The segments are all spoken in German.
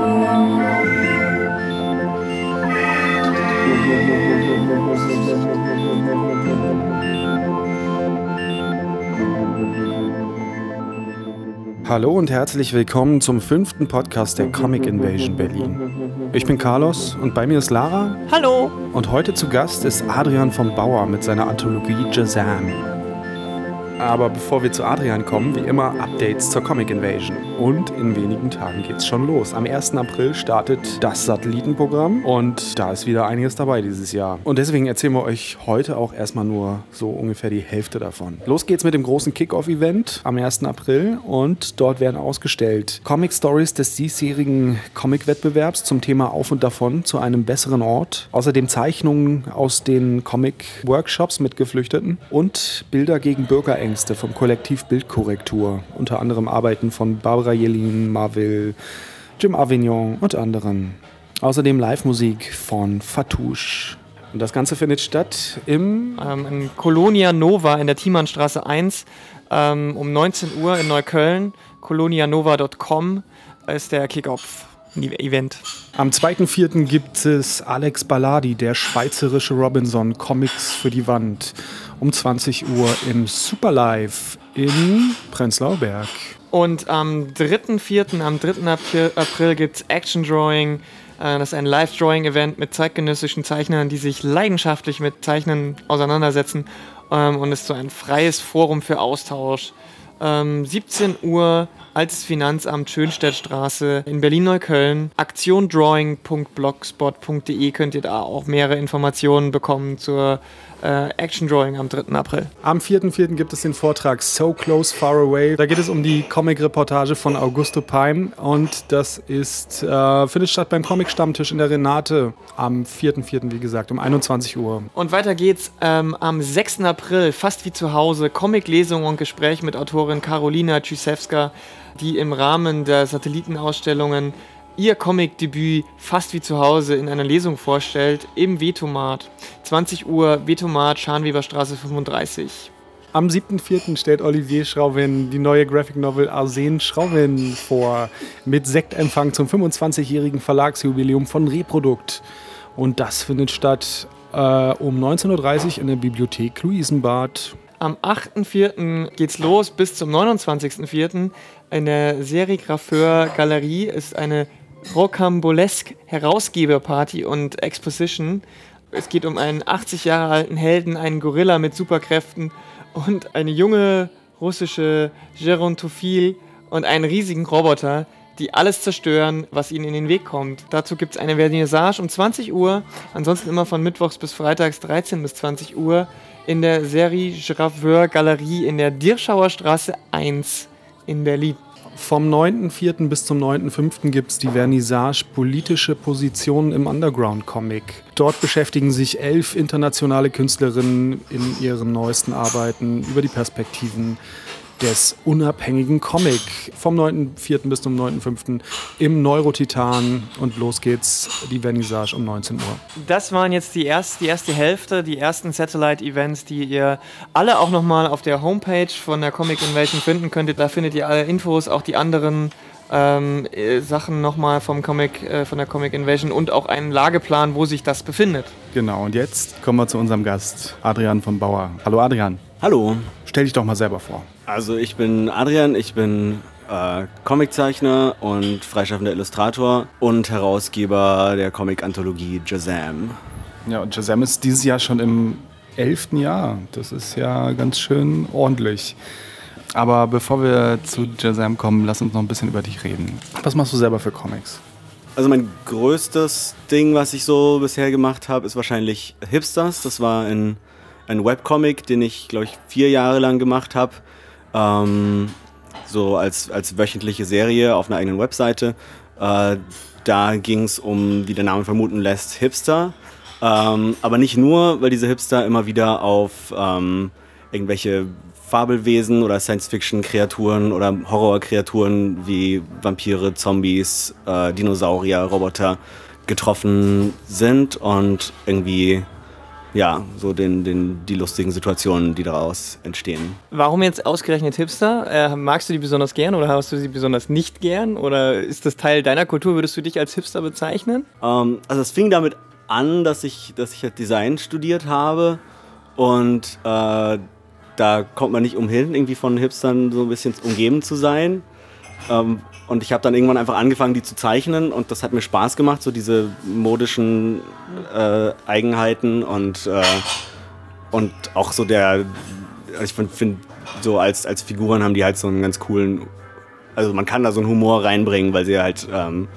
Oh, Hallo und herzlich willkommen zum fünften Podcast der Comic Invasion Berlin. Ich bin Carlos und bei mir ist Lara. Hallo. Und heute zu Gast ist Adrian vom Bauer mit seiner Anthologie Jazam. Aber bevor wir zu Adrian kommen, wie immer Updates zur Comic Invasion. Und in wenigen Tagen geht's schon los. Am 1. April startet das Satellitenprogramm und da ist wieder einiges dabei dieses Jahr. Und deswegen erzählen wir euch heute auch erstmal nur so ungefähr die Hälfte davon. Los geht's mit dem großen Kickoff-Event am 1. April und dort werden ausgestellt Comic Stories des diesjährigen Comic-Wettbewerbs zum Thema Auf und Davon zu einem besseren Ort. Außerdem Zeichnungen aus den Comic-Workshops mit Geflüchteten und Bilder gegen Bürgerängste vom Kollektiv Bildkorrektur. Unter anderem Arbeiten von Barbara Jelin, Marvel, Jim Avignon und anderen. Außerdem Live-Musik von Fatouche. Und das Ganze findet statt im Ähm, in Colonia Nova in der Thiemannstraße 1 ähm, um 19 Uhr in Neukölln. colonianova.com ist der Kickoff-Event. Am 2.4. gibt es Alex Balladi, der schweizerische Robinson, Comics für die Wand. Um 20 Uhr im Superlive in Prenzlauer Berg. Und am 3.4., am 3. April, April gibt es Action Drawing. Äh, das ist ein Live-Drawing-Event mit zeitgenössischen Zeichnern, die sich leidenschaftlich mit Zeichnen auseinandersetzen. Ähm, und ist so ein freies Forum für Austausch. Ähm, 17 Uhr, Altes Finanzamt, Schönstädtstraße in Berlin-Neukölln. Aktiondrawing.blogspot.de könnt ihr da auch mehrere Informationen bekommen zur äh, Action Drawing am 3. April. Am 4.4. gibt es den Vortrag So Close, Far Away. Da geht es um die Comic-Reportage von Augusto Peim und das ist, äh, findet statt beim Comic-Stammtisch in der Renate am 4.4., wie gesagt, um 21 Uhr. Und weiter geht's ähm, am 6. April, fast wie zu Hause, Comic-Lesung und Gespräch mit Autorin Karolina Tschüssewska, die im Rahmen der Satellitenausstellungen ihr Comic-Debüt fast wie zu Hause in einer Lesung vorstellt im Vetomat. 20 Uhr, Vetomat, Scharnweberstraße 35. Am 7.4. stellt Olivier Schraubin die neue Graphic Novel Arsen Schraubin vor mit Sektempfang zum 25-jährigen Verlagsjubiläum von Reprodukt. Und das findet statt äh, um 19.30 Uhr in der Bibliothek Luisenbad. Am 8.4. geht's los bis zum 29.4. in der Serigrapheur Galerie ist eine Rocambolesque Herausgeberparty und Exposition. Es geht um einen 80 Jahre alten Helden, einen Gorilla mit Superkräften und eine junge russische Gerontophil und einen riesigen Roboter, die alles zerstören, was ihnen in den Weg kommt. Dazu gibt es eine Vernissage um 20 Uhr, ansonsten immer von Mittwochs bis Freitags 13 bis 20 Uhr in der Serie Graveur Galerie in der Dirschauer Straße 1 in Berlin. Vom 9.4. bis zum 9.5. gibt es die Vernissage Politische Positionen im Underground-Comic. Dort beschäftigen sich elf internationale Künstlerinnen in ihren neuesten Arbeiten über die Perspektiven des unabhängigen Comic. Vom 9.4. bis zum 9.5. im Neurotitan und los geht's, die Vernissage um 19 Uhr. Das waren jetzt die, erst, die erste Hälfte, die ersten Satellite-Events, die ihr alle auch nochmal auf der Homepage von der Comic Invasion finden könntet. Da findet ihr alle Infos, auch die anderen ähm, äh, Sachen nochmal vom Comic, äh, von der Comic Invasion und auch einen Lageplan, wo sich das befindet. Genau, und jetzt kommen wir zu unserem Gast, Adrian von Bauer. Hallo Adrian. Hallo. Stell dich doch mal selber vor. Also ich bin Adrian, ich bin äh, Comiczeichner und freischaffender Illustrator und Herausgeber der Comic-Anthologie Jazam. Ja, und Jazam ist dieses Jahr schon im elften Jahr. Das ist ja ganz schön ordentlich. Aber bevor wir zu Jazam kommen, lass uns noch ein bisschen über dich reden. Was machst du selber für Comics? Also mein größtes Ding, was ich so bisher gemacht habe, ist wahrscheinlich Hipsters. Das war ein, ein Webcomic, den ich, glaube ich, vier Jahre lang gemacht habe. Ähm, so als, als wöchentliche Serie auf einer eigenen Webseite. Äh, da ging es um, wie der Name vermuten lässt, Hipster. Ähm, aber nicht nur, weil diese Hipster immer wieder auf ähm, irgendwelche Fabelwesen oder Science-Fiction-Kreaturen oder Horror-Kreaturen wie Vampire, Zombies, äh, Dinosaurier, Roboter getroffen sind und irgendwie ja, so den, den, die lustigen Situationen, die daraus entstehen. Warum jetzt ausgerechnet Hipster? Äh, magst du die besonders gern oder hast du sie besonders nicht gern? Oder ist das Teil deiner Kultur? Würdest du dich als Hipster bezeichnen? Ähm, also es fing damit an, dass ich, dass ich halt Design studiert habe und äh, da kommt man nicht umhin, irgendwie von Hipstern so ein bisschen umgeben zu sein. Ähm, und ich habe dann irgendwann einfach angefangen, die zu zeichnen und das hat mir Spaß gemacht, so diese modischen äh, Eigenheiten und, äh, und auch so der, ich finde, so als, als Figuren haben die halt so einen ganz coolen, also man kann da so einen Humor reinbringen, weil sie halt ähm,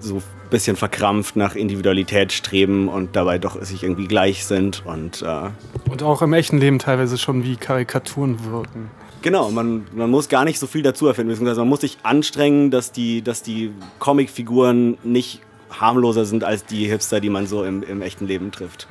so bisschen verkrampft nach Individualität streben und dabei doch sich irgendwie gleich sind und äh und auch im echten Leben teilweise schon wie Karikaturen wirken. Genau, man, man muss gar nicht so viel dazu erfinden, beziehungsweise man muss sich anstrengen, dass die, dass die Comicfiguren nicht harmloser sind als die Hipster, die man so im, im echten Leben trifft.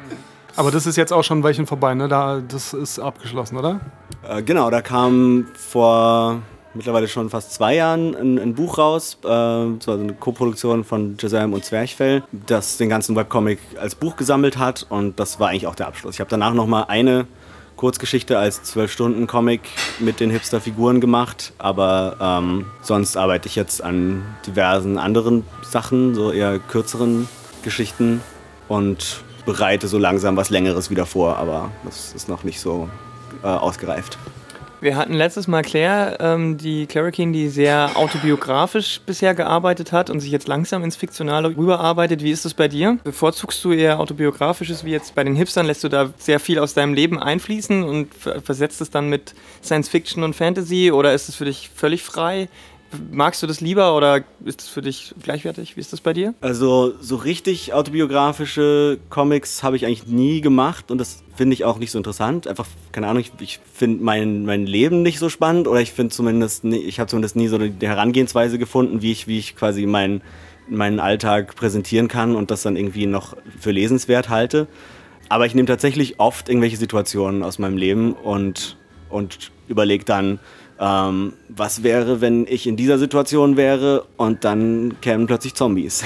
Aber das ist jetzt auch schon ein Weilchen vorbei, ne? Da, das ist abgeschlossen, oder? Äh, genau, da kam vor mittlerweile schon fast zwei Jahren ein, ein Buch raus, äh, so eine Koproduktion von Giselle und Zwerchfell, das den ganzen Webcomic als Buch gesammelt hat und das war eigentlich auch der Abschluss. Ich habe danach nochmal eine Kurzgeschichte als 12-Stunden-Comic mit den Hipster-Figuren gemacht, aber ähm, sonst arbeite ich jetzt an diversen anderen Sachen, so eher kürzeren Geschichten und bereite so langsam was Längeres wieder vor, aber das ist noch nicht so äh, ausgereift. Wir hatten letztes Mal Claire, ähm, die Clara King, die sehr autobiografisch bisher gearbeitet hat und sich jetzt langsam ins Fiktionale rüberarbeitet. Wie ist das bei dir? Bevorzugst du eher autobiografisches wie jetzt bei den Hipstern? Lässt du da sehr viel aus deinem Leben einfließen und versetzt es dann mit Science Fiction und Fantasy oder ist es für dich völlig frei? Magst du das lieber oder ist das für dich gleichwertig? Wie ist das bei dir? Also so richtig autobiografische Comics habe ich eigentlich nie gemacht und das finde ich auch nicht so interessant. Einfach, keine Ahnung, ich, ich finde mein, mein Leben nicht so spannend oder ich finde zumindest, ich habe zumindest nie so eine Herangehensweise gefunden, wie ich, wie ich quasi mein, meinen Alltag präsentieren kann und das dann irgendwie noch für lesenswert halte. Aber ich nehme tatsächlich oft irgendwelche Situationen aus meinem Leben und, und überlege dann, ähm, was wäre, wenn ich in dieser Situation wäre und dann kämen plötzlich Zombies.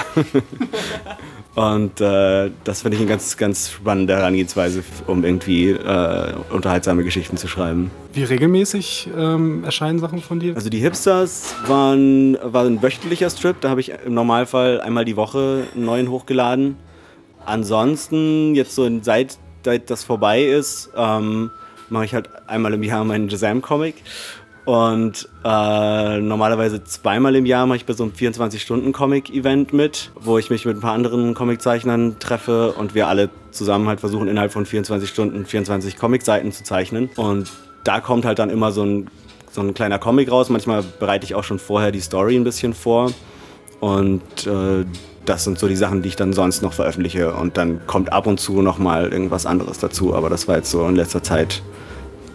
und äh, das finde ich eine ganz, ganz spannende Herangehensweise, um irgendwie äh, unterhaltsame Geschichten zu schreiben. Wie regelmäßig ähm, erscheinen Sachen von dir? Also die Hipsters waren, war ein wöchentlicher Strip, da habe ich im Normalfall einmal die Woche einen neuen hochgeladen. Ansonsten, jetzt so seit, seit das vorbei ist, ähm, mache ich halt einmal im Jahr meinen Jazam-Comic und äh, normalerweise zweimal im Jahr mache ich bei so einem 24-Stunden-Comic-Event mit, wo ich mich mit ein paar anderen Comiczeichnern treffe und wir alle zusammen halt versuchen, innerhalb von 24 Stunden 24 Comicseiten zu zeichnen. Und da kommt halt dann immer so ein, so ein kleiner Comic raus. Manchmal bereite ich auch schon vorher die Story ein bisschen vor. Und äh, das sind so die Sachen, die ich dann sonst noch veröffentliche. Und dann kommt ab und zu nochmal irgendwas anderes dazu. Aber das war jetzt so in letzter Zeit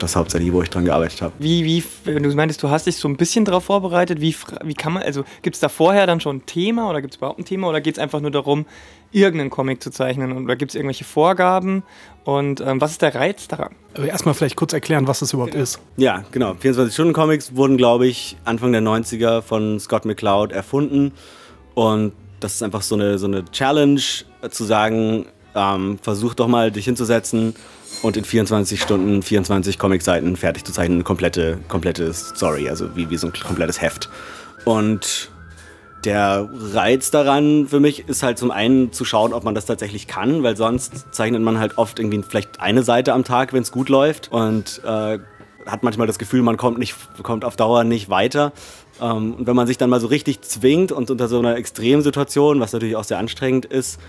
das hauptsächlich, wo ich dran gearbeitet habe. Wie, wie, wenn du meintest, du hast dich so ein bisschen darauf vorbereitet, wie, wie kann man, also gibt es da vorher dann schon ein Thema oder gibt es überhaupt ein Thema oder geht es einfach nur darum, irgendeinen Comic zu zeichnen oder gibt es irgendwelche Vorgaben und ähm, was ist der Reiz daran? Also erstmal vielleicht kurz erklären, was das überhaupt genau. ist. Ja, genau. 24-Stunden-Comics wurden, glaube ich, Anfang der 90er von Scott McCloud erfunden und das ist einfach so eine, so eine Challenge, äh, zu sagen, ähm, versuch doch mal dich hinzusetzen und in 24 Stunden 24 Comicseiten fertig zu zeichnen, eine komplette, komplette Story, also wie, wie so ein komplettes Heft. Und der Reiz daran für mich ist halt zum einen zu schauen, ob man das tatsächlich kann, weil sonst zeichnet man halt oft irgendwie vielleicht eine Seite am Tag, wenn es gut läuft und äh, hat manchmal das Gefühl, man kommt, nicht, kommt auf Dauer nicht weiter. Ähm, und wenn man sich dann mal so richtig zwingt und unter so einer Extremsituation, was natürlich auch sehr anstrengend ist,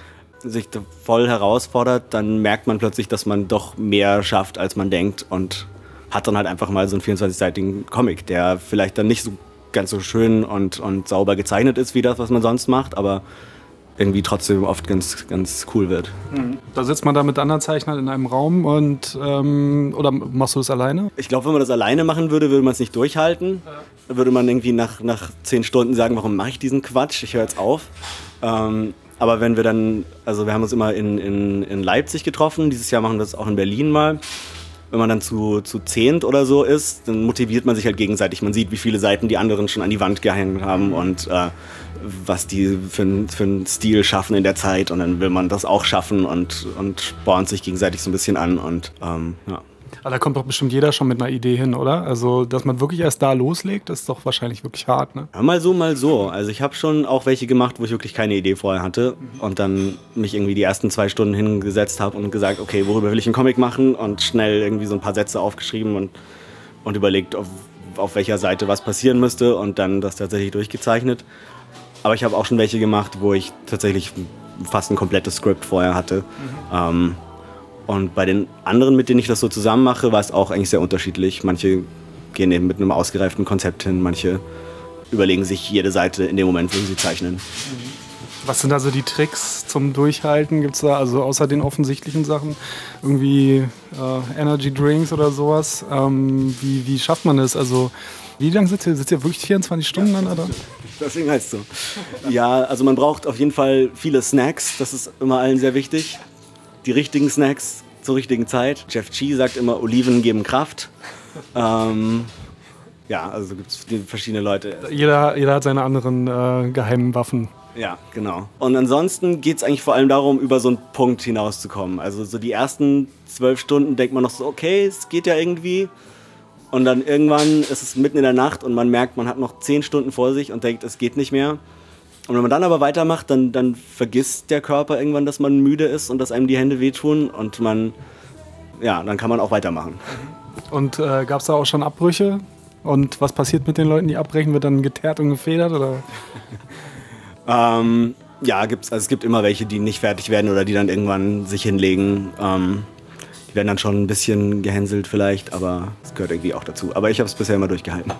sich voll herausfordert, dann merkt man plötzlich, dass man doch mehr schafft, als man denkt und hat dann halt einfach mal so einen 24-seitigen Comic, der vielleicht dann nicht so ganz so schön und, und sauber gezeichnet ist wie das, was man sonst macht, aber irgendwie trotzdem oft ganz, ganz cool wird. Mhm. Da sitzt man da mit anderen Zeichnern in einem Raum und ähm, oder machst du das alleine? Ich glaube, wenn man das alleine machen würde, würde man es nicht durchhalten. Ja. Würde man irgendwie nach, nach zehn Stunden sagen, warum mache ich diesen Quatsch? Ich höre jetzt auf. Ähm, aber wenn wir dann, also wir haben uns immer in, in, in Leipzig getroffen, dieses Jahr machen wir das auch in Berlin mal. wenn man dann zu, zu zehnt oder so ist, dann motiviert man sich halt gegenseitig. Man sieht, wie viele Seiten die anderen schon an die Wand gehängt haben und äh, was die für, für einen Stil schaffen in der Zeit. Und dann will man das auch schaffen und, und spornt sich gegenseitig so ein bisschen an. Und ähm, ja. Aber da kommt doch bestimmt jeder schon mit einer Idee hin, oder? Also, dass man wirklich erst da loslegt, ist doch wahrscheinlich wirklich hart, ne? Ja, mal so, mal so. Also ich habe schon auch welche gemacht, wo ich wirklich keine Idee vorher hatte und dann mich irgendwie die ersten zwei Stunden hingesetzt habe und gesagt, okay, worüber will ich einen Comic machen und schnell irgendwie so ein paar Sätze aufgeschrieben und, und überlegt, auf, auf welcher Seite was passieren müsste und dann das tatsächlich durchgezeichnet. Aber ich habe auch schon welche gemacht, wo ich tatsächlich fast ein komplettes Skript vorher hatte. Ähm, und bei den anderen, mit denen ich das so zusammen mache, war es auch eigentlich sehr unterschiedlich. Manche gehen eben mit einem ausgereiften Konzept hin, manche überlegen sich jede Seite in dem Moment, wo sie zeichnen. Was sind also die Tricks zum Durchhalten? Gibt es da also außer den offensichtlichen Sachen irgendwie äh, Energy Drinks oder sowas? Ähm, wie, wie schafft man das? Also wie lange sitzt ihr? Sitzt ihr wirklich 24 Stunden an? Oder? Deswegen heißt es so. Ja, also man braucht auf jeden Fall viele Snacks. Das ist immer allen sehr wichtig. Die richtigen Snacks zur richtigen Zeit. Jeff Chi sagt immer, Oliven geben Kraft. Ähm, ja, also gibt es verschiedene Leute. Jeder, jeder hat seine anderen äh, geheimen Waffen. Ja, genau. Und ansonsten geht es eigentlich vor allem darum, über so einen Punkt hinauszukommen. Also so die ersten zwölf Stunden denkt man noch so, okay, es geht ja irgendwie. Und dann irgendwann ist es mitten in der Nacht und man merkt, man hat noch zehn Stunden vor sich und denkt, es geht nicht mehr. Und wenn man dann aber weitermacht, dann, dann vergisst der Körper irgendwann, dass man müde ist und dass einem die Hände wehtun und man, ja, dann kann man auch weitermachen. Und äh, gab es da auch schon Abbrüche? Und was passiert mit den Leuten, die abbrechen? Wird dann geteert und gefedert? Oder? Ähm, ja, gibt's, also es gibt immer welche, die nicht fertig werden oder die dann irgendwann sich hinlegen. Ähm, die werden dann schon ein bisschen gehänselt vielleicht, aber es gehört irgendwie auch dazu. Aber ich habe es bisher immer durchgehalten.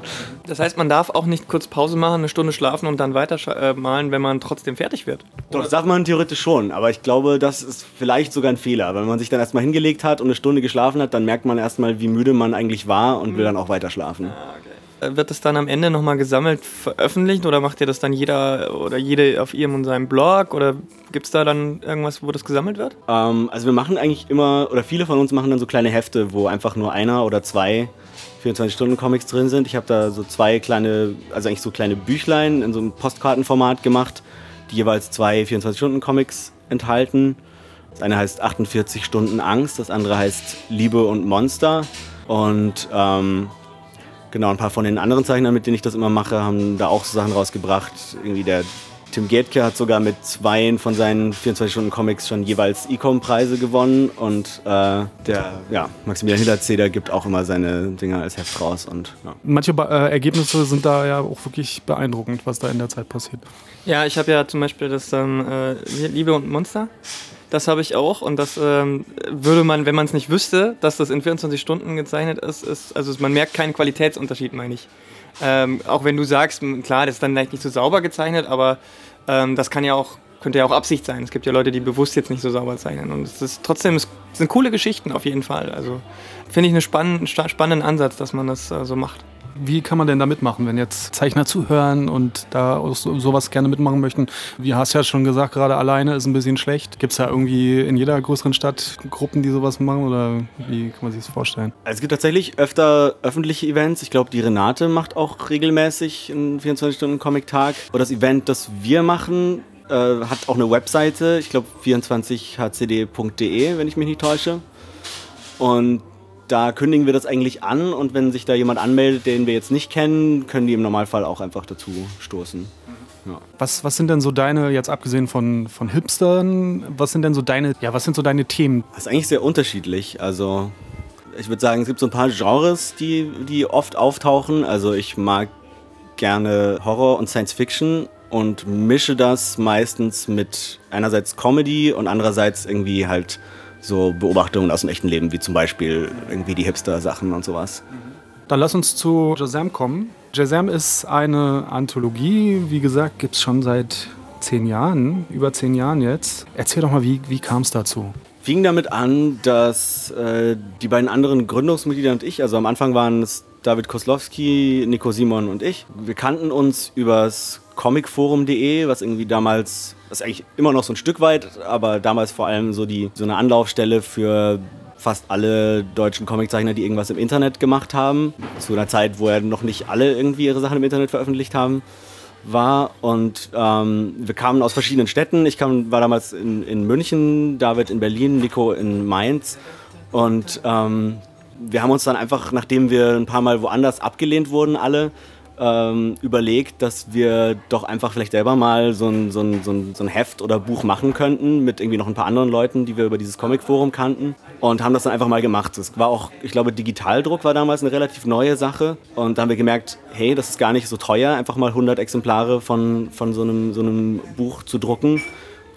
Das heißt, man darf auch nicht kurz Pause machen, eine Stunde schlafen und dann weiter äh, malen, wenn man trotzdem fertig wird. Doch, das darf man theoretisch schon, aber ich glaube, das ist vielleicht sogar ein Fehler. Wenn man sich dann erstmal hingelegt hat und eine Stunde geschlafen hat, dann merkt man erstmal, wie müde man eigentlich war und will dann auch weiter schlafen. Äh, Wird das dann am Ende nochmal gesammelt veröffentlicht oder macht ihr das dann jeder oder jede auf ihrem und seinem Blog oder gibt es da dann irgendwas, wo das gesammelt wird? Ähm, also wir machen eigentlich immer, oder viele von uns machen dann so kleine Hefte, wo einfach nur einer oder zwei 24-Stunden-Comics drin sind. Ich habe da so zwei kleine, also eigentlich so kleine Büchlein in so einem Postkartenformat gemacht, die jeweils zwei 24-Stunden-Comics enthalten. Das eine heißt 48 Stunden Angst, das andere heißt Liebe und Monster. Und ähm, genau, ein paar von den anderen Zeichnern, mit denen ich das immer mache, haben da auch so Sachen rausgebracht. Irgendwie der Tim Gätke hat sogar mit zwei von seinen 24-Stunden-Comics schon jeweils Ecom-Preise gewonnen und äh, der ja, Maximilian Hillerzeder gibt auch immer seine Dinger als Heft raus. Und, ja. Manche äh, Ergebnisse sind da ja auch wirklich beeindruckend, was da in der Zeit passiert. Ja, ich habe ja zum Beispiel das ähm, äh, Liebe und Monster. Das habe ich auch und das ähm, würde man, wenn man es nicht wüsste, dass das in 24 Stunden gezeichnet ist, ist also man merkt keinen Qualitätsunterschied, meine ich. Ähm, auch wenn du sagst, klar, das ist dann vielleicht nicht so sauber gezeichnet, aber ähm, das kann ja auch, könnte ja auch Absicht sein. Es gibt ja Leute, die bewusst jetzt nicht so sauber zeichnen und es ist trotzdem, es sind coole Geschichten auf jeden Fall. Also finde ich einen spannenden, sta- spannenden Ansatz, dass man das äh, so macht. Wie kann man denn da mitmachen, wenn jetzt Zeichner zuhören und da sowas gerne mitmachen möchten? Wie hast du ja schon gesagt, gerade alleine ist ein bisschen schlecht. Gibt es da irgendwie in jeder größeren Stadt Gruppen, die sowas machen oder wie kann man sich das vorstellen? Es gibt tatsächlich öfter öffentliche Events. Ich glaube, die Renate macht auch regelmäßig einen 24-Stunden-Comic-Tag. Und das Event, das wir machen, äh, hat auch eine Webseite. Ich glaube, 24hcd.de, wenn ich mich nicht täusche. Und da kündigen wir das eigentlich an. Und wenn sich da jemand anmeldet, den wir jetzt nicht kennen, können die im Normalfall auch einfach dazu stoßen. Was, was sind denn so deine, jetzt abgesehen von, von Hipstern, was sind denn so deine, ja, was sind so deine Themen? Das ist eigentlich sehr unterschiedlich. Also ich würde sagen, es gibt so ein paar Genres, die, die oft auftauchen. Also ich mag gerne Horror und Science Fiction und mische das meistens mit einerseits Comedy und andererseits irgendwie halt so Beobachtungen aus dem echten Leben, wie zum Beispiel irgendwie die Hipster-Sachen und sowas. Dann lass uns zu Jazam kommen. Jazam ist eine Anthologie, wie gesagt, gibt es schon seit zehn Jahren, über zehn Jahren jetzt. Erzähl doch mal, wie, wie kam es dazu? Fing damit an, dass äh, die beiden anderen Gründungsmitglieder und ich, also am Anfang waren es David Koslowski, Nico Simon und ich. Wir kannten uns übers comicforum.de, was irgendwie damals, was eigentlich immer noch so ein Stück weit, aber damals vor allem so die so eine Anlaufstelle für fast alle deutschen Comiczeichner, die irgendwas im Internet gemacht haben. Zu einer Zeit, wo ja noch nicht alle irgendwie ihre Sachen im Internet veröffentlicht haben war und ähm, wir kamen aus verschiedenen Städten. Ich kam, war damals in, in München, David in Berlin, Nico in Mainz und ähm, wir haben uns dann einfach, nachdem wir ein paar Mal woanders abgelehnt wurden, alle, ähm, überlegt, dass wir doch einfach vielleicht selber mal so ein, so, ein, so, ein, so ein Heft oder Buch machen könnten mit irgendwie noch ein paar anderen Leuten, die wir über dieses Comicforum kannten und haben das dann einfach mal gemacht. Es war auch, ich glaube, Digitaldruck war damals eine relativ neue Sache und da haben wir gemerkt, hey, das ist gar nicht so teuer, einfach mal 100 Exemplare von, von so, einem, so einem Buch zu drucken.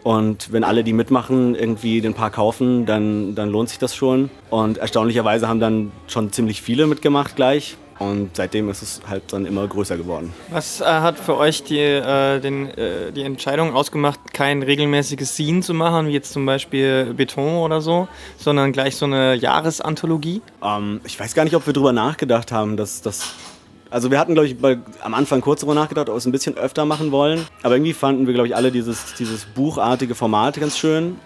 Und wenn alle, die mitmachen, irgendwie den paar kaufen, dann, dann lohnt sich das schon. Und erstaunlicherweise haben dann schon ziemlich viele mitgemacht gleich. Und seitdem ist es halt dann immer größer geworden. Was äh, hat für euch die, äh, den, äh, die Entscheidung ausgemacht, kein regelmäßiges Scene zu machen, wie jetzt zum Beispiel Beton oder so, sondern gleich so eine Jahresanthologie? Ähm, ich weiß gar nicht, ob wir darüber nachgedacht haben, dass das. Also wir hatten, glaube ich, bei, am Anfang kurz darüber nachgedacht, ob wir es ein bisschen öfter machen wollen. Aber irgendwie fanden wir, glaube ich, alle dieses, dieses buchartige Format ganz schön.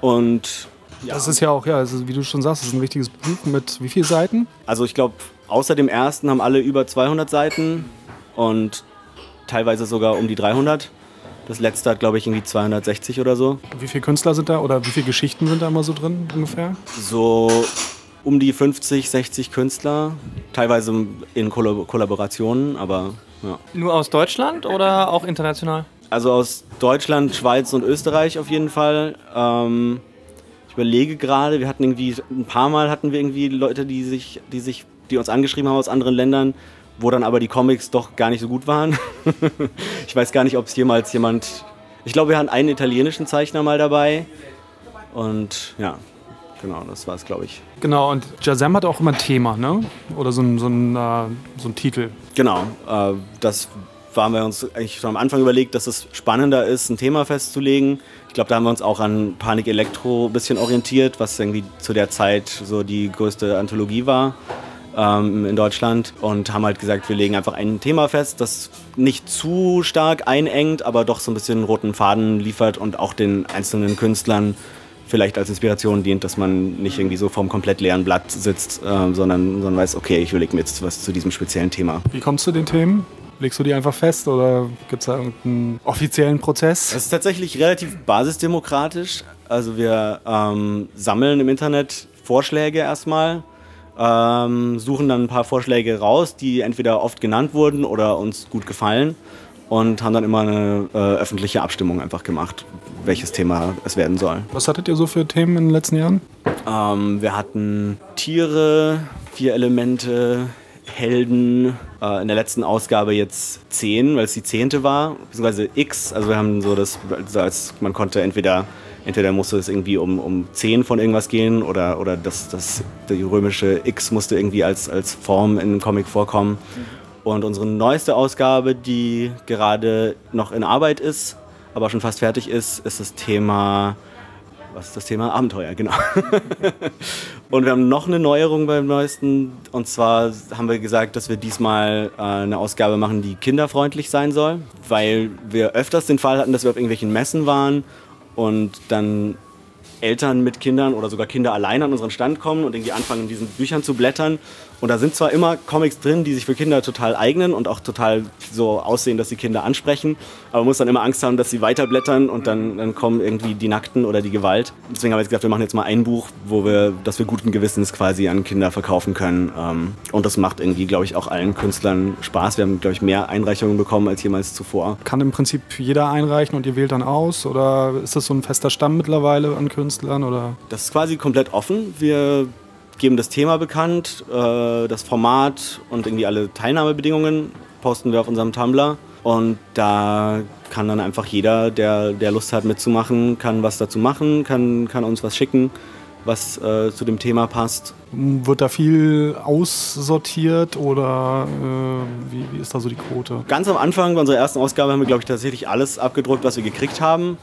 Und ja. Das ist ja auch, ja, also wie du schon sagst, das ist ein richtiges Buch mit wie vielen Seiten? Also ich glaube, außer dem ersten haben alle über 200 Seiten und teilweise sogar um die 300. Das letzte hat, glaube ich, irgendwie 260 oder so. Wie viele Künstler sind da oder wie viele Geschichten sind da immer so drin ungefähr? So um die 50, 60 Künstler, teilweise in Kollaborationen, aber ja. Nur aus Deutschland oder auch international? Also aus Deutschland, Schweiz und Österreich auf jeden Fall. Ähm, überlege gerade, wir hatten irgendwie ein paar Mal hatten wir irgendwie Leute, die sich, die sich, die uns angeschrieben haben aus anderen Ländern, wo dann aber die Comics doch gar nicht so gut waren. ich weiß gar nicht, ob es jemals jemand. Ich glaube, wir hatten einen italienischen Zeichner mal dabei. Und ja, genau, das war es, glaube ich. Genau, und Jazam hat auch immer ein Thema, ne? Oder so ein, so ein, äh, so ein Titel. Genau, äh, das waren wir uns eigentlich schon am Anfang überlegt, dass es spannender ist, ein Thema festzulegen. Ich glaube, da haben wir uns auch an Panik Elektro ein bisschen orientiert, was irgendwie zu der Zeit so die größte Anthologie war ähm, in Deutschland und haben halt gesagt, wir legen einfach ein Thema fest, das nicht zu stark einengt, aber doch so ein bisschen roten Faden liefert und auch den einzelnen Künstlern vielleicht als Inspiration dient, dass man nicht irgendwie so vorm komplett leeren Blatt sitzt, äh, sondern, sondern weiß, okay, ich überlege mir jetzt was zu diesem speziellen Thema. Wie kommst du den Themen? Legst du die einfach fest oder gibt es da irgendeinen offiziellen Prozess? Es ist tatsächlich relativ basisdemokratisch. Also wir ähm, sammeln im Internet Vorschläge erstmal, ähm, suchen dann ein paar Vorschläge raus, die entweder oft genannt wurden oder uns gut gefallen und haben dann immer eine äh, öffentliche Abstimmung einfach gemacht, welches Thema es werden soll. Was hattet ihr so für Themen in den letzten Jahren? Ähm, wir hatten Tiere, vier Elemente, Helden. Äh, in der letzten Ausgabe jetzt 10, weil es die zehnte war, beziehungsweise X. Also wir haben so das, also man konnte entweder, entweder musste es irgendwie um, um 10 von irgendwas gehen oder, oder das, das, die römische X musste irgendwie als, als Form in einem Comic vorkommen. Und unsere neueste Ausgabe, die gerade noch in Arbeit ist, aber schon fast fertig ist, ist das Thema was ist das Thema? Abenteuer, genau. und wir haben noch eine Neuerung beim neuesten. Und zwar haben wir gesagt, dass wir diesmal äh, eine Ausgabe machen, die kinderfreundlich sein soll. Weil wir öfters den Fall hatten, dass wir auf irgendwelchen Messen waren und dann Eltern mit Kindern oder sogar Kinder allein an unseren Stand kommen und irgendwie anfangen, in diesen Büchern zu blättern und da sind zwar immer Comics drin, die sich für Kinder total eignen und auch total so aussehen, dass sie Kinder ansprechen, aber man muss dann immer Angst haben, dass sie weiterblättern und dann, dann kommen irgendwie die Nackten oder die Gewalt. Deswegen haben wir jetzt gesagt, wir machen jetzt mal ein Buch, wo wir, das wir guten Gewissens quasi an Kinder verkaufen können. Ähm, und das macht irgendwie, glaube ich, auch allen Künstlern Spaß. Wir haben, glaube ich, mehr Einreichungen bekommen als jemals zuvor. Kann im Prinzip jeder einreichen und ihr wählt dann aus? Oder ist das so ein fester Stamm mittlerweile an Künstlern? Oder? Das ist quasi komplett offen. Wir geben das Thema bekannt, äh, das Format und irgendwie alle Teilnahmebedingungen posten wir auf unserem Tumblr. Und da kann dann einfach jeder, der, der Lust hat mitzumachen, kann was dazu machen, kann, kann uns was schicken, was äh, zu dem Thema passt. Wird da viel aussortiert oder äh, wie, wie ist da so die Quote? Ganz am Anfang bei unserer ersten Ausgabe haben wir, glaube ich, tatsächlich alles abgedruckt, was wir gekriegt haben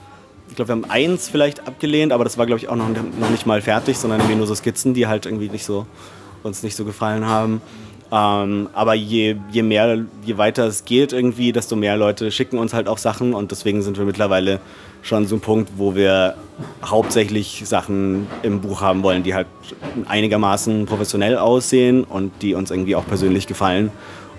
ich glaube, wir haben eins vielleicht abgelehnt, aber das war, glaube ich, auch noch, noch nicht mal fertig, sondern irgendwie nur so Skizzen, die halt irgendwie nicht so, uns nicht so gefallen haben. Ähm, aber je, je mehr, je weiter es geht irgendwie, desto mehr Leute schicken uns halt auch Sachen und deswegen sind wir mittlerweile schon so ein Punkt, wo wir hauptsächlich Sachen im Buch haben wollen, die halt einigermaßen professionell aussehen und die uns irgendwie auch persönlich gefallen.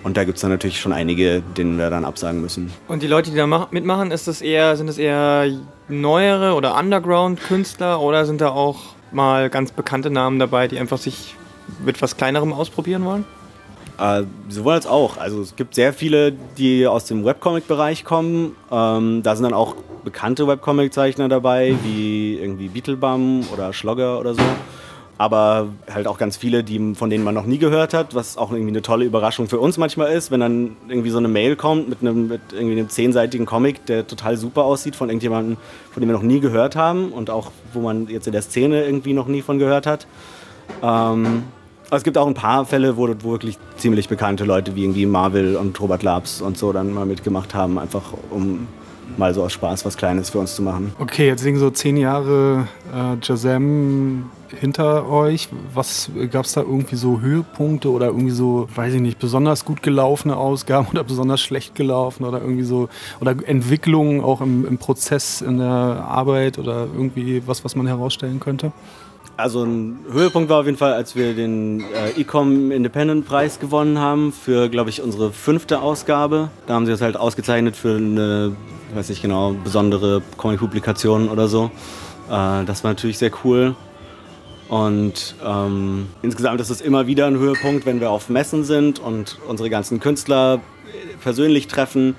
Und da gibt es dann natürlich schon einige, denen wir dann absagen müssen. Und die Leute, die da mitmachen, ist das eher, sind das eher neuere oder Underground-Künstler oder sind da auch mal ganz bekannte Namen dabei, die einfach sich mit was Kleinerem ausprobieren wollen? Äh, sowohl als auch. Also es gibt sehr viele, die aus dem Webcomic-Bereich kommen. Ähm, da sind dann auch bekannte Webcomic-Zeichner dabei, wie irgendwie Beetlebum oder Schlogger oder so. Aber halt auch ganz viele, die, von denen man noch nie gehört hat, was auch irgendwie eine tolle Überraschung für uns manchmal ist, wenn dann irgendwie so eine Mail kommt mit einem, mit irgendwie einem zehnseitigen Comic, der total super aussieht, von irgendjemandem, von dem wir noch nie gehört haben und auch wo man jetzt in der Szene irgendwie noch nie von gehört hat. Ähm, es gibt auch ein paar Fälle, wo, wo wirklich ziemlich bekannte Leute wie irgendwie Marvel und Robert Labs und so dann mal mitgemacht haben, einfach um mal so aus Spaß was Kleines für uns zu machen. Okay, jetzt liegen so zehn Jahre äh, Jazam hinter euch. Was gab es da irgendwie so Höhepunkte oder irgendwie so, weiß ich nicht, besonders gut gelaufene Ausgaben oder besonders schlecht gelaufen oder irgendwie so oder Entwicklungen auch im, im Prozess in der Arbeit oder irgendwie was, was man herausstellen könnte? Also ein Höhepunkt war auf jeden Fall, als wir den äh, Ecom Independent Preis gewonnen haben für, glaube ich, unsere fünfte Ausgabe. Da haben sie das halt ausgezeichnet für eine, ich weiß nicht genau, besondere Comic-Publikation oder so. Äh, das war natürlich sehr cool. Und ähm, insgesamt ist es immer wieder ein Höhepunkt, wenn wir auf Messen sind und unsere ganzen Künstler persönlich treffen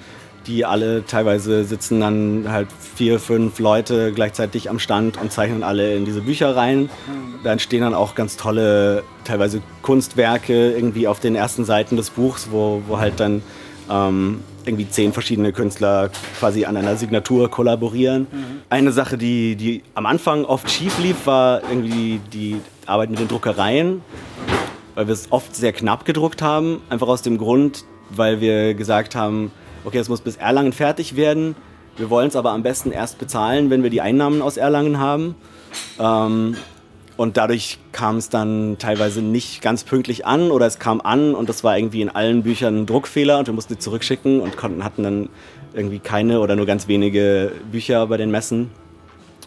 die alle teilweise sitzen dann halt vier, fünf Leute gleichzeitig am Stand und zeichnen alle in diese Bücher rein. Da entstehen dann auch ganz tolle, teilweise Kunstwerke irgendwie auf den ersten Seiten des Buchs, wo, wo halt dann ähm, irgendwie zehn verschiedene Künstler quasi an einer Signatur kollaborieren. Mhm. Eine Sache, die, die am Anfang oft schief lief, war irgendwie die Arbeit mit den Druckereien, weil wir es oft sehr knapp gedruckt haben, einfach aus dem Grund, weil wir gesagt haben, okay, es muss bis Erlangen fertig werden. Wir wollen es aber am besten erst bezahlen, wenn wir die Einnahmen aus Erlangen haben. Ähm, und dadurch kam es dann teilweise nicht ganz pünktlich an oder es kam an und das war irgendwie in allen Büchern ein Druckfehler und wir mussten die zurückschicken und konnten, hatten dann irgendwie keine oder nur ganz wenige Bücher bei den Messen.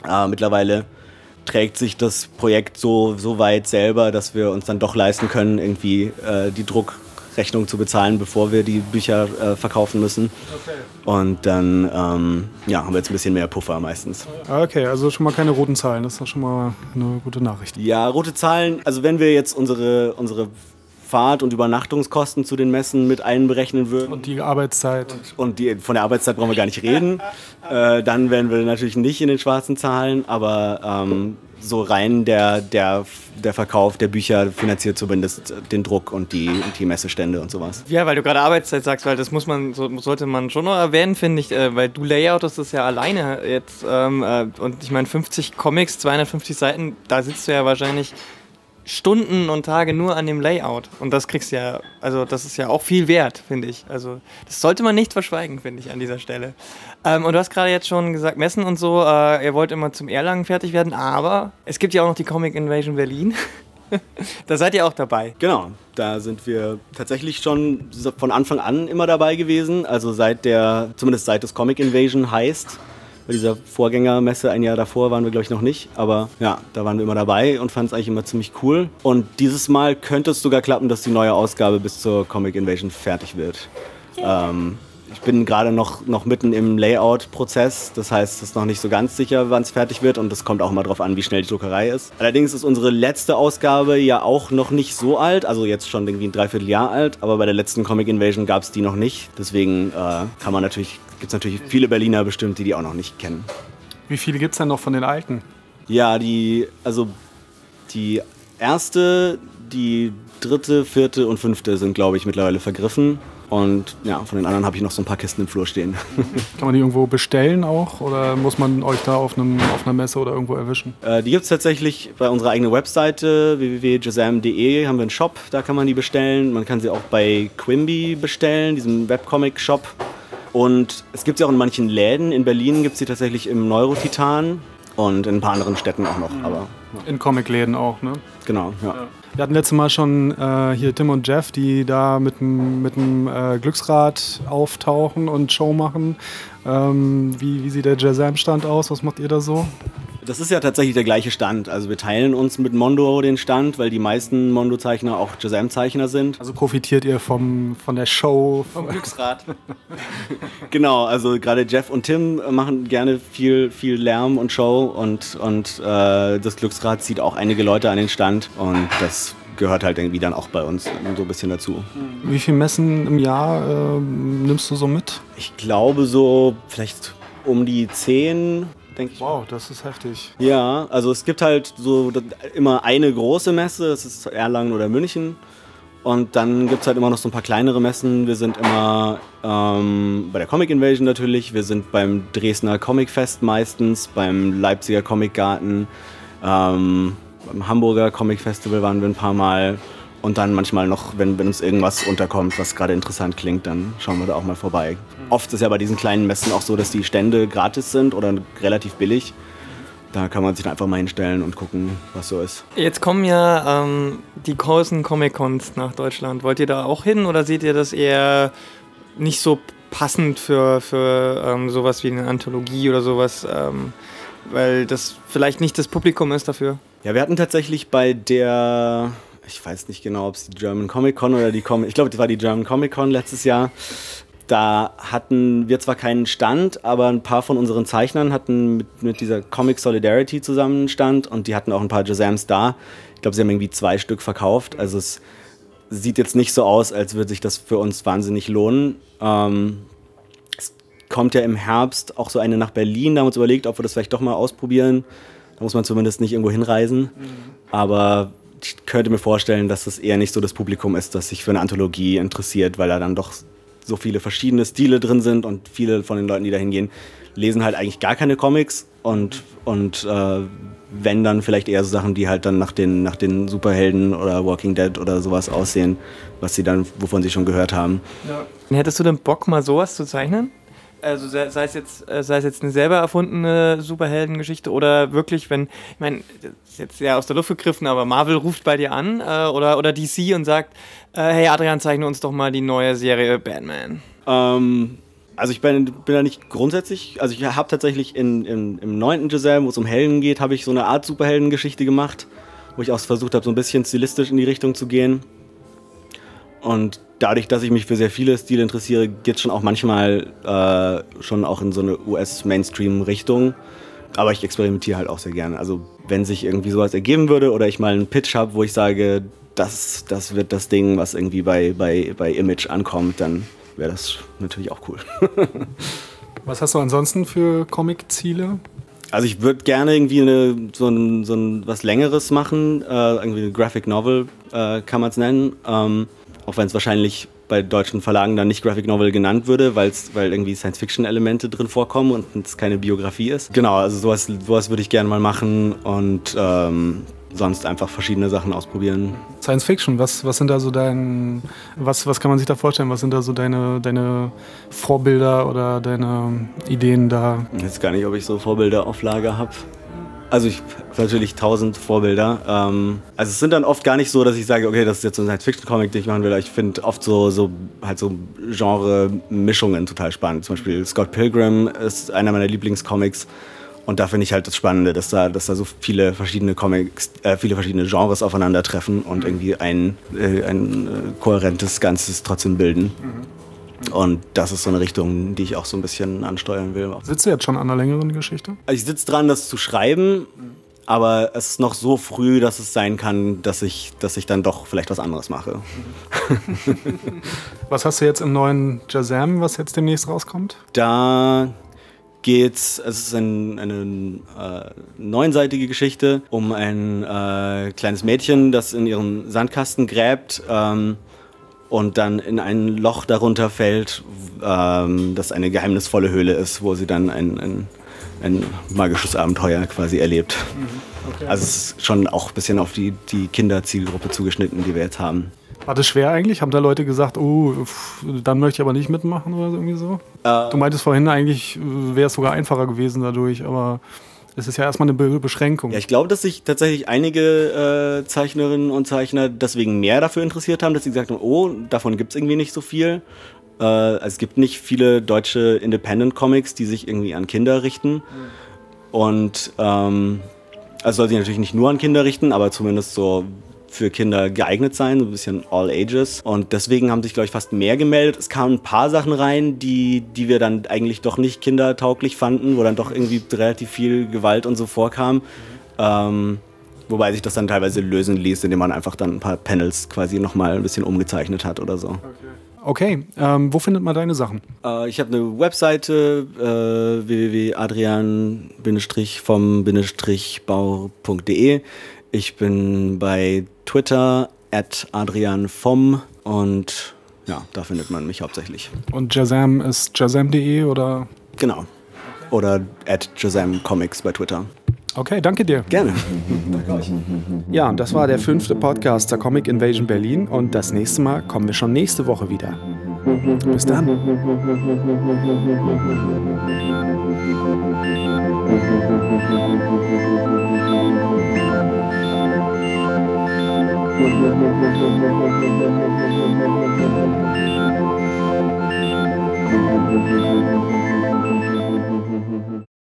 Äh, mittlerweile trägt sich das Projekt so, so weit selber, dass wir uns dann doch leisten können, irgendwie äh, die Druck Rechnung zu bezahlen, bevor wir die Bücher äh, verkaufen müssen. Okay. Und dann ähm, ja, haben wir jetzt ein bisschen mehr Puffer meistens. Okay, also schon mal keine roten Zahlen, das ist doch schon mal eine gute Nachricht. Ja, rote Zahlen, also wenn wir jetzt unsere, unsere Fahrt- und Übernachtungskosten zu den Messen mit einberechnen würden. Und die Arbeitszeit. Und, und die, von der Arbeitszeit brauchen wir gar nicht reden. äh, dann wären wir natürlich nicht in den schwarzen Zahlen, aber ähm, so rein der, der, der Verkauf der Bücher finanziert zumindest den Druck und die, die Messestände und sowas. Ja, weil du gerade Arbeitszeit sagst, weil das muss man, so, sollte man schon noch erwähnen, finde ich, äh, weil du layoutest das ja alleine jetzt ähm, äh, und ich meine 50 Comics, 250 Seiten, da sitzt du ja wahrscheinlich Stunden und Tage nur an dem Layout. Und das kriegst du ja, also das ist ja auch viel wert, finde ich. Also das sollte man nicht verschweigen, finde ich, an dieser Stelle. Ähm, und du hast gerade jetzt schon gesagt, Messen und so, äh, ihr wollt immer zum Erlangen fertig werden, aber es gibt ja auch noch die Comic Invasion Berlin. da seid ihr auch dabei. Genau, da sind wir tatsächlich schon von Anfang an immer dabei gewesen. Also seit der, zumindest seit das Comic Invasion heißt, bei dieser Vorgängermesse ein Jahr davor waren wir, glaube ich, noch nicht. Aber ja, da waren wir immer dabei und fanden es eigentlich immer ziemlich cool. Und dieses Mal könnte es sogar klappen, dass die neue Ausgabe bis zur Comic Invasion fertig wird. Ähm, ich bin gerade noch, noch mitten im Layout-Prozess. Das heißt, es ist noch nicht so ganz sicher, wann es fertig wird. Und das kommt auch mal darauf an, wie schnell die Druckerei ist. Allerdings ist unsere letzte Ausgabe ja auch noch nicht so alt. Also jetzt schon irgendwie ein Dreivierteljahr alt. Aber bei der letzten Comic Invasion gab es die noch nicht. Deswegen äh, kann man natürlich gibt es natürlich viele Berliner bestimmt, die die auch noch nicht kennen. Wie viele gibt es denn noch von den alten? Ja, die, also die erste, die dritte, vierte und fünfte sind, glaube ich, mittlerweile vergriffen. Und ja, von den anderen habe ich noch so ein paar Kisten im Flur stehen. Kann man die irgendwo bestellen auch? Oder muss man euch da auf, einem, auf einer Messe oder irgendwo erwischen? Äh, die gibt es tatsächlich bei unserer eigenen Webseite www.jazam.de haben wir einen Shop, da kann man die bestellen. Man kann sie auch bei Quimby bestellen, diesem Webcomic-Shop. Und es gibt sie auch in manchen Läden. In Berlin gibt es sie tatsächlich im Neurotitan. Und in ein paar anderen Städten auch noch, aber In Comicläden auch, ne? genau, ja. Wir hatten letztes Mal schon äh, hier Tim und Jeff, die da mit dem, äh, Glücksrad auftauchen und Show machen. Ähm, wie, wie sieht der Jazam-Stand aus? Was macht ihr da so? Das ist ja tatsächlich der gleiche Stand. Also wir teilen uns mit Mondo den Stand, weil die meisten Mondo-Zeichner auch Jazam-Zeichner sind. Also profitiert ihr vom, von der Show? Vom Glücksrad. Genau, also gerade Jeff und Tim machen gerne viel, viel Lärm und Show und, und äh, das Glücksrad zieht auch einige Leute an den Stand und das gehört halt irgendwie dann auch bei uns so ein bisschen dazu. Wie viele Messen im Jahr ähm, nimmst du so mit? Ich glaube so vielleicht um die zehn, denke ich. Wow, das ist heftig. Ja, also es gibt halt so immer eine große Messe, das ist Erlangen oder München. Und dann gibt es halt immer noch so ein paar kleinere Messen. Wir sind immer ähm, bei der Comic Invasion natürlich, wir sind beim Dresdner Comic Fest meistens, beim Leipziger Comic Garten, ähm, beim Hamburger Comic Festival waren wir ein paar Mal. Und dann manchmal noch, wenn, wenn uns irgendwas unterkommt, was gerade interessant klingt, dann schauen wir da auch mal vorbei. Oft ist ja bei diesen kleinen Messen auch so, dass die Stände gratis sind oder relativ billig. Da kann man sich dann einfach mal hinstellen und gucken, was so ist. Jetzt kommen ja ähm, die großen Comic-Cons nach Deutschland. Wollt ihr da auch hin oder seht ihr das eher nicht so passend für, für ähm, sowas wie eine Anthologie oder sowas? Ähm, weil das vielleicht nicht das Publikum ist dafür? Ja, wir hatten tatsächlich bei der, ich weiß nicht genau, ob es die German Comic Con oder die Comic, ich glaube, das war die German Comic Con letztes Jahr. Da hatten wir zwar keinen Stand, aber ein paar von unseren Zeichnern hatten mit, mit dieser Comic Solidarity zusammen einen Stand und die hatten auch ein paar Jazams da. Ich glaube, sie haben irgendwie zwei Stück verkauft. Also es sieht jetzt nicht so aus, als würde sich das für uns wahnsinnig lohnen. Ähm, es kommt ja im Herbst auch so eine nach Berlin. Da haben wir uns überlegt, ob wir das vielleicht doch mal ausprobieren. Da muss man zumindest nicht irgendwo hinreisen. Aber ich könnte mir vorstellen, dass das eher nicht so das Publikum ist, das sich für eine Anthologie interessiert, weil da dann doch so viele verschiedene Stile drin sind und viele von den Leuten, die da hingehen, lesen halt eigentlich gar keine Comics und, und äh, wenn dann vielleicht eher so Sachen, die halt dann nach den, nach den Superhelden oder Walking Dead oder sowas aussehen, was sie dann, wovon sie schon gehört haben. Hättest du denn Bock, mal sowas zu zeichnen? Also sei sei es jetzt, äh, sei es jetzt eine selber erfundene Superheldengeschichte oder wirklich, wenn, ich meine, das ist jetzt sehr aus der Luft gegriffen, aber Marvel ruft bei dir an äh, oder, oder DC und sagt, äh, hey Adrian, zeichne uns doch mal die neue Serie Batman. Ähm, also ich bin, bin da nicht grundsätzlich, also ich habe tatsächlich in, in, im neunten Giselle, wo es um Helden geht, habe ich so eine Art Superheldengeschichte gemacht, wo ich auch versucht habe, so ein bisschen stilistisch in die Richtung zu gehen. Und dadurch, dass ich mich für sehr viele Stile interessiere, geht es schon auch manchmal äh, schon auch in so eine US-Mainstream-Richtung. Aber ich experimentiere halt auch sehr gerne. Also wenn sich irgendwie sowas ergeben würde oder ich mal einen Pitch habe, wo ich sage, das, das wird das Ding, was irgendwie bei, bei, bei Image ankommt, dann wäre das natürlich auch cool. Was hast du ansonsten für Comic-Ziele? Also ich würde gerne irgendwie eine, so, ein, so ein was Längeres machen, äh, irgendwie eine Graphic Novel äh, kann man es nennen, ähm, auch wenn es wahrscheinlich bei deutschen Verlagen dann nicht Graphic Novel genannt würde, weil's, weil irgendwie Science-Fiction-Elemente drin vorkommen und es keine Biografie ist. Genau, also sowas, sowas würde ich gerne mal machen und ähm, sonst einfach verschiedene Sachen ausprobieren. Science Fiction, was, was sind da so dein, was, was kann man sich da vorstellen? Was sind da so deine, deine Vorbilder oder deine Ideen da? Ich weiß gar nicht, ob ich so Vorbilder auf Lager habe. Also ich habe natürlich tausend Vorbilder. Ähm, also es sind dann oft gar nicht so, dass ich sage, okay, das ist jetzt so ein Science-Fiction-Comic, den ich machen will. Ich finde oft so, so halt so Genre-Mischungen total spannend. Zum Beispiel Scott Pilgrim ist einer meiner Lieblingscomics. Und da finde ich halt das Spannende, dass da, dass da so viele verschiedene Comics, äh, viele verschiedene Genres aufeinandertreffen und irgendwie ein, äh, ein äh, kohärentes Ganzes trotzdem bilden. Und das ist so eine Richtung, die ich auch so ein bisschen ansteuern will. Sitzt du jetzt schon an einer längeren Geschichte? Also ich sitze dran, das zu schreiben, aber es ist noch so früh, dass es sein kann, dass ich, dass ich dann doch vielleicht was anderes mache. Was hast du jetzt im neuen Jazam, was jetzt demnächst rauskommt? Da geht's, es ist ein, eine äh, neunseitige Geschichte um ein äh, kleines Mädchen, das in ihrem Sandkasten gräbt ähm, und dann in ein Loch darunter fällt, ähm, das eine geheimnisvolle Höhle ist, wo sie dann ein, ein, ein magisches Abenteuer quasi erlebt. Also es ist schon auch ein bisschen auf die, die Kinderzielgruppe zugeschnitten, die wir jetzt haben. War das schwer eigentlich? Haben da Leute gesagt, oh, pff, dann möchte ich aber nicht mitmachen oder irgendwie so? Äh, Du meintest vorhin eigentlich, wäre es sogar einfacher gewesen dadurch, aber Das ist ja erstmal eine Be Beschränkung. Ja, ich glaube, dass sich tatsächlich einige äh, Zeichnerinnen und Zeichner deswegen mehr dafür interessiert haben, dass sie gesagt haben, oh, davon gibt es irgendwie nicht so viel. Äh, also es gibt nicht viele deutsche Independent Comics, die sich irgendwie an Kinder richten. Mhm. Und ähm, also soll sich natürlich nicht nur an Kinder richten, aber zumindest so für Kinder geeignet sein, so ein bisschen all ages. Und deswegen haben sich, glaube ich, fast mehr gemeldet. Es kamen ein paar Sachen rein, die, die wir dann eigentlich doch nicht kindertauglich fanden, wo dann doch irgendwie relativ viel Gewalt und so vorkam. Ähm, wobei sich das dann teilweise lösen ließ, indem man einfach dann ein paar Panels quasi nochmal ein bisschen umgezeichnet hat oder so. Okay. Okay, ähm, wo findet man deine Sachen? Äh, ich habe eine Webseite äh, www.adrian-vom-bau.de. Ich bin bei Twitter at Adrian vom und ja, da findet man mich hauptsächlich. Und Jazam ist jazam.de oder? Genau. Oder at Jazam Comics bei Twitter. Okay, danke dir. Gerne. danke euch. Ja, und das war der fünfte Podcast der Comic Invasion Berlin und das nächste Mal kommen wir schon nächste Woche wieder. Bis dann. Thank you.